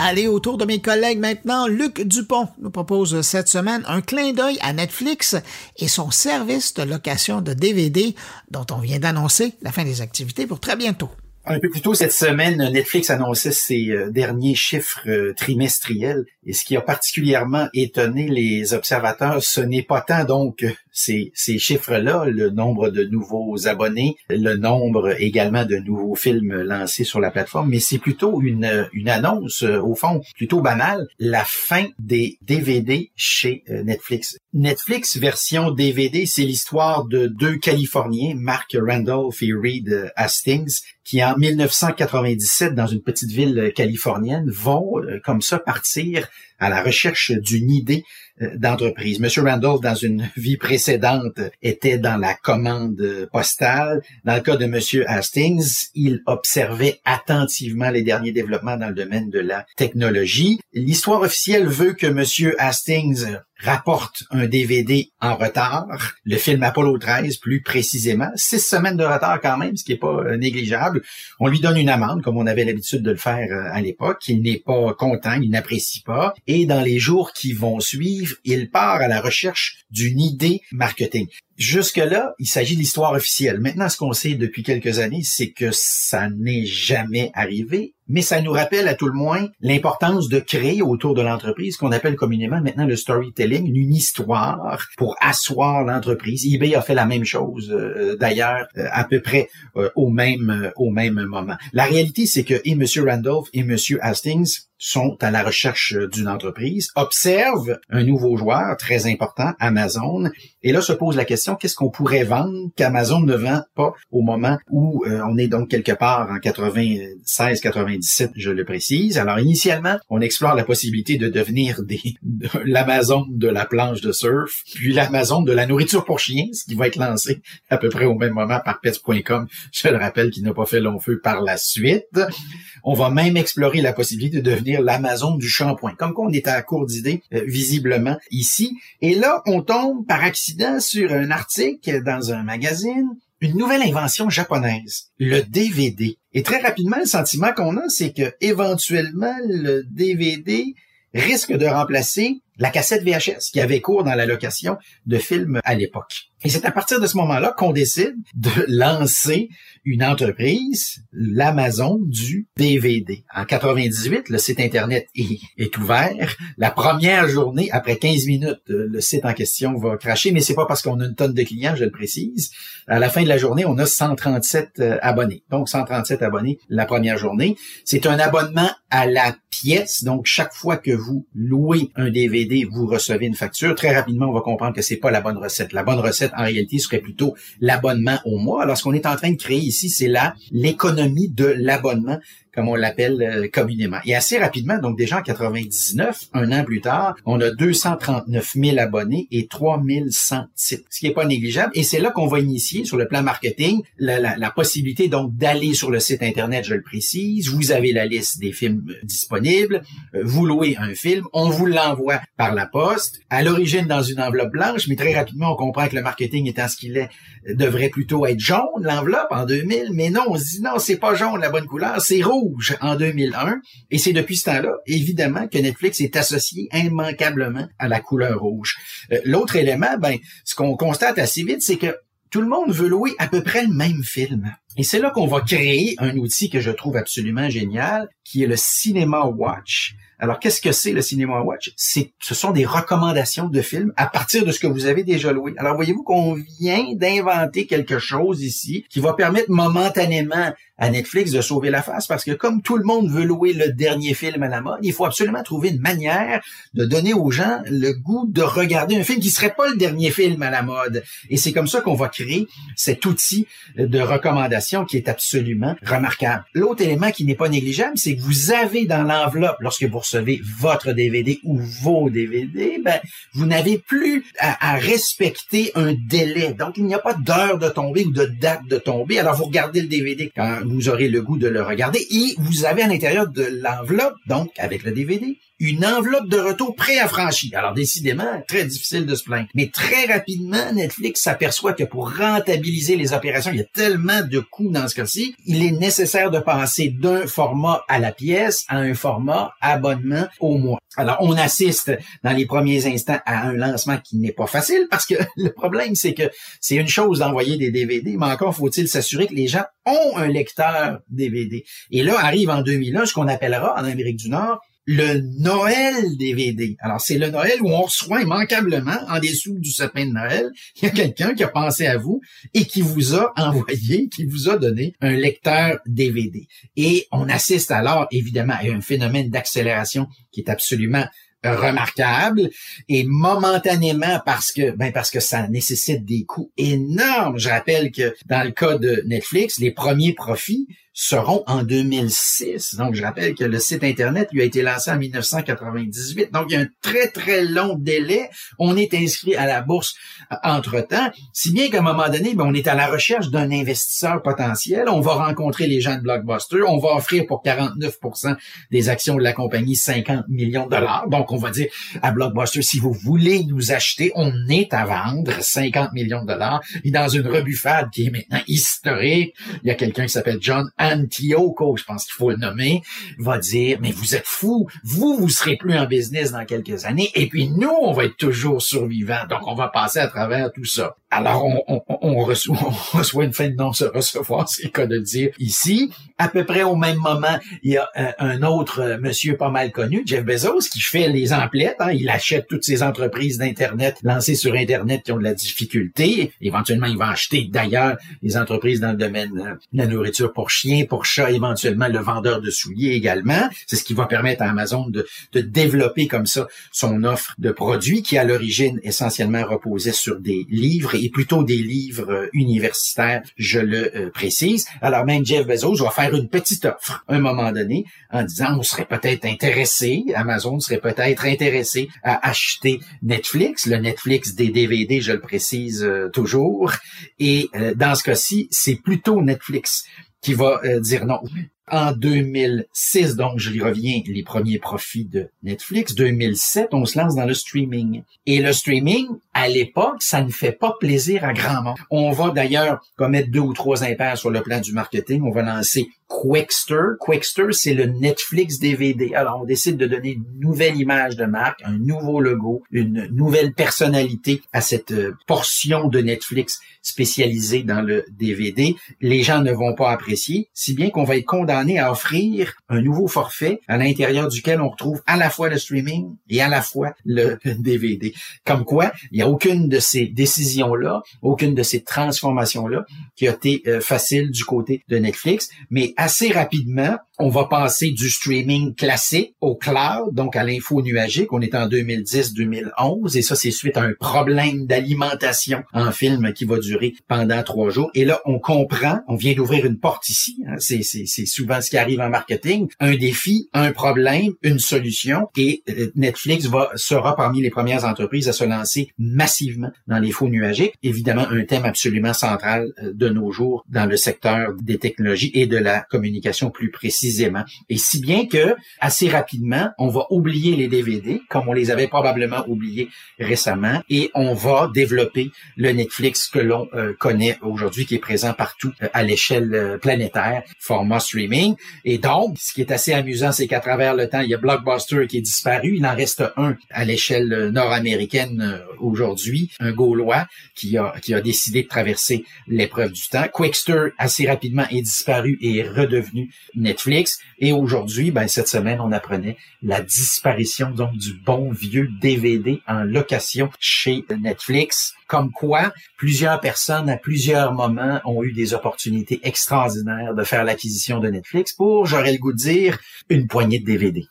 Allez, autour de mes collègues maintenant, Luc Dupont nous propose cette semaine un clin d'œil à Netflix et son service de location de DVD dont on vient d'annoncer la fin des activités pour très bientôt. Un peu plus tôt cette semaine, Netflix annonçait ses euh, derniers chiffres euh, trimestriels et ce qui a particulièrement étonné les observateurs, ce n'est pas tant donc ces, ces chiffres-là, le nombre de nouveaux abonnés, le nombre également de nouveaux films lancés sur la plateforme, mais c'est plutôt une, une annonce, euh, au fond, plutôt banale, la fin des DVD chez Netflix. Netflix version DVD, c'est l'histoire de deux Californiens, Mark Randolph et Reed Hastings, qui en 1997, dans une petite ville californienne, vont euh, comme ça partir à la recherche d'une idée d'entreprise. Monsieur Randolph, dans une vie précédente, était dans la commande postale. Dans le cas de Monsieur Hastings, il observait attentivement les derniers développements dans le domaine de la technologie. L'histoire officielle veut que Monsieur Hastings rapporte un DVD en retard, le film Apollo 13 plus précisément, six semaines de retard quand même, ce qui est pas euh, négligeable. On lui donne une amende, comme on avait l'habitude de le faire euh, à l'époque. Il n'est pas content, il n'apprécie pas. Et dans les jours qui vont suivre, il part à la recherche d'une idée marketing. Jusque-là, il s'agit de l'histoire officielle. Maintenant, ce qu'on sait depuis quelques années, c'est que ça n'est jamais arrivé, mais ça nous rappelle à tout le moins l'importance de créer autour de l'entreprise qu'on appelle communément maintenant le storytelling, une histoire pour asseoir l'entreprise. eBay a fait la même chose euh, d'ailleurs euh, à peu près euh, au même au même moment. La réalité, c'est que et M. Randolph et M. Hastings sont à la recherche d'une entreprise, observent un nouveau joueur très important, Amazon, et là se pose la question, qu'est-ce qu'on pourrait vendre qu'Amazon ne vend pas au moment où euh, on est donc quelque part en 96-97, je le précise. Alors initialement, on explore la possibilité de devenir des l'Amazon de la planche de surf, puis l'Amazon de la nourriture pour chiens, ce qui va être lancé à peu près au même moment par pets.com, je le rappelle, qui n'a pas fait long feu par la suite. On va même explorer la possibilité de devenir l'Amazon du shampoing. Comme quoi on est à court d'idées, euh, visiblement, ici. Et là, on tombe par accident sur un article dans un magazine une nouvelle invention japonaise, le DVD. Et très rapidement, le sentiment qu'on a, c'est que éventuellement le DVD risque de remplacer la cassette VHS qui avait cours dans la location de films à l'époque. Et c'est à partir de ce moment-là qu'on décide de lancer une entreprise, l'Amazon du DVD. En 98, le site Internet est, ouvert. La première journée, après 15 minutes, le site en question va cracher, mais c'est pas parce qu'on a une tonne de clients, je le précise. À la fin de la journée, on a 137 euh, abonnés. Donc, 137 abonnés la première journée. C'est un abonnement à la pièce. Donc, chaque fois que vous louez un DVD, vous recevez une facture. Très rapidement, on va comprendre que c'est pas la bonne recette. La bonne recette, en réalité, serait plutôt l'abonnement au mois. Alors, ce qu'on est en train de créer ici, c'est là l'économie de l'abonnement comme on l'appelle euh, communément. Et assez rapidement, donc déjà en 99, un an plus tard, on a 239 000 abonnés et 3100 titres, ce qui est pas négligeable. Et c'est là qu'on va initier sur le plan marketing la, la, la possibilité donc d'aller sur le site internet, je le précise. Vous avez la liste des films disponibles. Euh, vous louez un film, on vous l'envoie par la poste. À l'origine dans une enveloppe blanche, mais très rapidement on comprend que le marketing étant ce qu'il est devrait plutôt être jaune l'enveloppe en 2000. Mais non, on se dit non, c'est pas jaune la bonne couleur, c'est rouge en 2001. Et c'est depuis ce temps-là, évidemment, que Netflix est associé immanquablement à la couleur rouge. Euh, l'autre élément, ben, ce qu'on constate assez vite, c'est que tout le monde veut louer à peu près le même film. Et c'est là qu'on va créer un outil que je trouve absolument génial, qui est le Cinema Watch. Alors, qu'est-ce que c'est le Cinema Watch? C'est, ce sont des recommandations de films à partir de ce que vous avez déjà loué. Alors, voyez-vous qu'on vient d'inventer quelque chose ici qui va permettre momentanément à Netflix de sauver la face parce que comme tout le monde veut louer le dernier film à la mode, il faut absolument trouver une manière de donner aux gens le goût de regarder un film qui serait pas le dernier film à la mode. Et c'est comme ça qu'on va créer cet outil de recommandation qui est absolument remarquable. L'autre élément qui n'est pas négligeable, c'est que vous avez dans l'enveloppe, lorsque vous recevez votre DVD ou vos DVD, ben, vous n'avez plus à, à respecter un délai. Donc, il n'y a pas d'heure de tomber ou de date de tomber. Alors, vous regardez le DVD quand vous aurez le goût de le regarder. Et vous avez à l'intérieur de l'enveloppe, donc avec le DVD, une enveloppe de retour préaffranchie. Alors décidément, très difficile de se plaindre. Mais très rapidement, Netflix s'aperçoit que pour rentabiliser les opérations, il y a tellement de coûts dans ce cas-ci, il est nécessaire de passer d'un format à la pièce à un format abonnement au mois. Alors, on assiste dans les premiers instants à un lancement qui n'est pas facile parce que le problème, c'est que c'est une chose d'envoyer des DVD, mais encore faut-il s'assurer que les gens ont un lecteur DVD. Et là arrive en 2001 ce qu'on appellera en Amérique du Nord le Noël DVD. Alors, c'est le Noël où on reçoit immanquablement, en dessous du sapin de Noël, il y a quelqu'un qui a pensé à vous et qui vous a envoyé, qui vous a donné un lecteur DVD. Et on assiste alors, évidemment, à un phénomène d'accélération qui est absolument remarquable et momentanément parce que ben parce que ça nécessite des coûts énormes. Je rappelle que dans le cas de Netflix, les premiers profits seront en 2006. Donc, je rappelle que le site Internet lui a été lancé en 1998. Donc, il y a un très, très long délai. On est inscrit à la bourse euh, entre-temps, si bien qu'à un moment donné, ben, on est à la recherche d'un investisseur potentiel. On va rencontrer les gens de Blockbuster. On va offrir pour 49% des actions de la compagnie 50 millions de dollars. Donc, on va dire à Blockbuster, si vous voulez nous acheter, on est à vendre 50 millions de dollars. Et dans une rebuffade qui est maintenant historique, il y a quelqu'un qui s'appelle John Je pense qu'il faut le nommer, va dire, mais vous êtes fous, vous, vous serez plus en business dans quelques années, et puis nous, on va être toujours survivants, donc on va passer à travers tout ça. Alors, on, reçoit, une fin de non se recevoir, c'est le cas de dire ici. À peu près au même moment, il y a euh, un autre euh, monsieur pas mal connu, Jeff Bezos, qui fait les emplettes. Hein. il achète toutes ces entreprises d'Internet lancées sur Internet qui ont de la difficulté. Éventuellement, il va acheter d'ailleurs les entreprises dans le domaine euh, de la nourriture pour chiens, pour chats, éventuellement le vendeur de souliers également. C'est ce qui va permettre à Amazon de, de développer comme ça son offre de produits qui, à l'origine, essentiellement reposait sur des livres et plutôt des livres universitaires, je le précise. Alors même Jeff Bezos va faire une petite offre à un moment donné en disant on serait peut-être intéressé, Amazon serait peut-être intéressé à acheter Netflix, le Netflix des DVD, je le précise euh, toujours. Et dans ce cas-ci, c'est plutôt Netflix qui va dire non. En 2006, donc je reviens, les premiers profits de Netflix. 2007, on se lance dans le streaming. Et le streaming, à l'époque, ça ne fait pas plaisir à grand monde. On va d'ailleurs commettre deux ou trois impairs sur le plan du marketing. On va lancer Quickster. Quickster, c'est le Netflix DVD. Alors, on décide de donner une nouvelle image de marque, un nouveau logo, une nouvelle personnalité à cette euh, portion de Netflix spécialisée dans le DVD. Les gens ne vont pas apprécier, si bien qu'on va être condamné à offrir un nouveau forfait à l'intérieur duquel on retrouve à la fois le streaming et à la fois le DVD. Comme quoi, il n'y a aucune de ces décisions-là, aucune de ces transformations-là qui a été euh, facile du côté de Netflix, mais assez rapidement, on va passer du streaming classique au cloud, donc à l'info nuagique. On est en 2010-2011 et ça, c'est suite à un problème d'alimentation en film qui va durer pendant trois jours. Et là, on comprend, on vient d'ouvrir une porte ici. Hein, c'est, souvent ce qui arrive en marketing. Un défi, un problème, une solution. Et euh, Netflix va sera parmi les premières entreprises à se lancer massivement dans l'info nuagique. Évidemment, un thème absolument central euh, de nos jours dans le secteur des technologies et de la communication plus précisément. Et si bien que, assez rapidement, on va oublier les DVD, comme on les avait probablement oubliés récemment, et on va développer le Netflix que l'on euh, connaît aujourd'hui, qui est présent partout à l'échelle planétaire, format Et donc, ce qui est assez amusant, c'est qu'à travers le temps, il y a Blockbuster qui est disparu. Il en reste un à l'échelle nord-américaine aujourd'hui, un Gaulois qui a, qui a décidé de traverser l'épreuve du temps. Quickster, assez rapidement, est disparu et est redevenu Netflix. Et aujourd'hui, ben, cette semaine, on apprenait la disparition donc du bon vieux DVD en location chez Netflix. Comme quoi, plusieurs personnes à plusieurs moments ont eu des opportunités extraordinaires de faire l'acquisition de Netflix pour, j'aurais le goût de dire, une poignée de DVD.